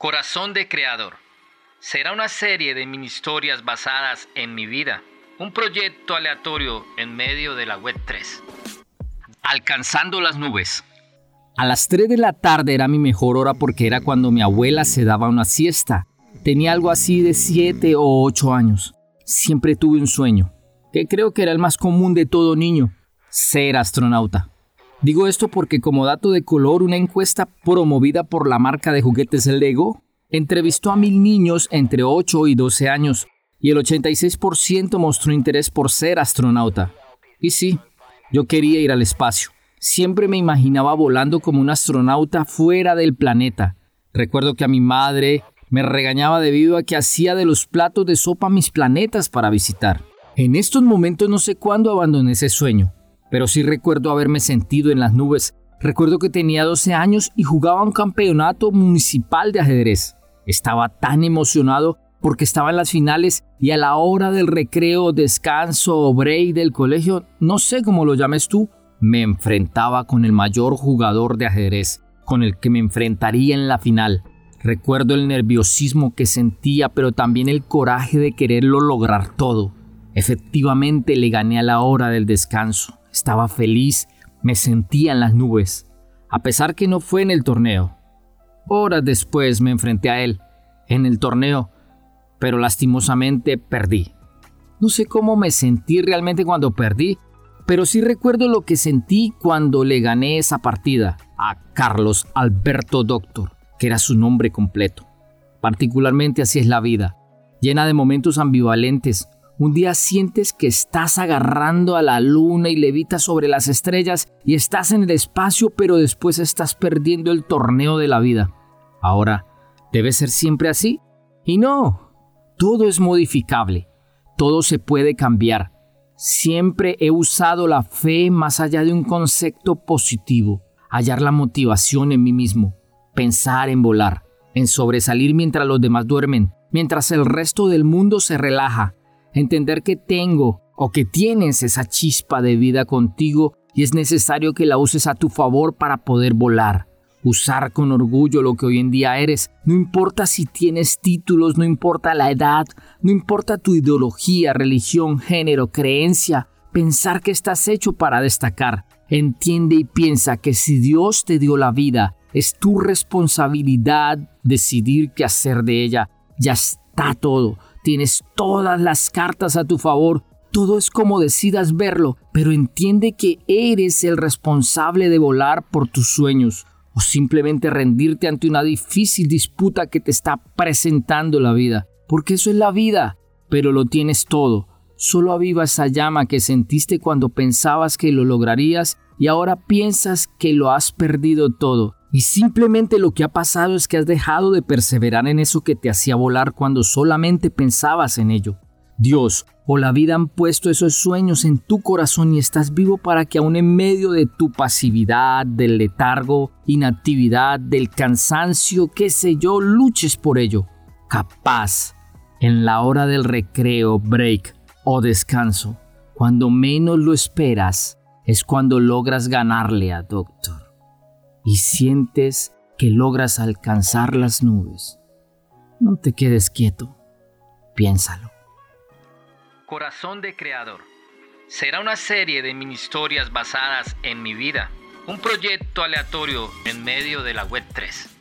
Corazón de Creador. Será una serie de mini historias basadas en mi vida. Un proyecto aleatorio en medio de la web 3. Alcanzando las nubes. A las 3 de la tarde era mi mejor hora porque era cuando mi abuela se daba una siesta. Tenía algo así de 7 o 8 años. Siempre tuve un sueño, que creo que era el más común de todo niño, ser astronauta. Digo esto porque como dato de color, una encuesta promovida por la marca de juguetes Lego entrevistó a mil niños entre 8 y 12 años y el 86% mostró interés por ser astronauta. Y sí, yo quería ir al espacio. Siempre me imaginaba volando como un astronauta fuera del planeta. Recuerdo que a mi madre me regañaba debido a que hacía de los platos de sopa mis planetas para visitar. En estos momentos no sé cuándo abandoné ese sueño, pero sí recuerdo haberme sentido en las nubes. Recuerdo que tenía 12 años y jugaba un campeonato municipal de ajedrez. Estaba tan emocionado porque estaba en las finales y a la hora del recreo, descanso o break del colegio, no sé cómo lo llames tú, me enfrentaba con el mayor jugador de ajedrez, con el que me enfrentaría en la final. Recuerdo el nerviosismo que sentía, pero también el coraje de quererlo lograr todo. Efectivamente le gané a la hora del descanso. Estaba feliz, me sentía en las nubes, a pesar que no fue en el torneo. Horas después me enfrenté a él, en el torneo, pero lastimosamente perdí. No sé cómo me sentí realmente cuando perdí, pero sí recuerdo lo que sentí cuando le gané esa partida a Carlos Alberto Doctor, que era su nombre completo. Particularmente así es la vida, llena de momentos ambivalentes, un día sientes que estás agarrando a la luna y levitas sobre las estrellas y estás en el espacio, pero después estás perdiendo el torneo de la vida. Ahora, ¿debe ser siempre así? Y no, todo es modificable, todo se puede cambiar. Siempre he usado la fe más allá de un concepto positivo, hallar la motivación en mí mismo, pensar en volar, en sobresalir mientras los demás duermen, mientras el resto del mundo se relaja, entender que tengo o que tienes esa chispa de vida contigo y es necesario que la uses a tu favor para poder volar. Usar con orgullo lo que hoy en día eres. No importa si tienes títulos, no importa la edad, no importa tu ideología, religión, género, creencia. Pensar que estás hecho para destacar. Entiende y piensa que si Dios te dio la vida, es tu responsabilidad decidir qué hacer de ella. Ya está todo tienes todas las cartas a tu favor, todo es como decidas verlo, pero entiende que eres el responsable de volar por tus sueños o simplemente rendirte ante una difícil disputa que te está presentando la vida, porque eso es la vida, pero lo tienes todo. Solo aviva esa llama que sentiste cuando pensabas que lo lograrías y ahora piensas que lo has perdido todo. Y simplemente lo que ha pasado es que has dejado de perseverar en eso que te hacía volar cuando solamente pensabas en ello. Dios o la vida han puesto esos sueños en tu corazón y estás vivo para que aún en medio de tu pasividad, del letargo, inactividad, del cansancio, qué sé yo, luches por ello. Capaz, en la hora del recreo, break o descanso, cuando menos lo esperas, es cuando logras ganarle a Doctor y sientes que logras alcanzar las nubes. No te quedes quieto, piénsalo. Corazón de Creador. Será una serie de mini historias basadas en mi vida, un proyecto aleatorio en medio de la Web 3.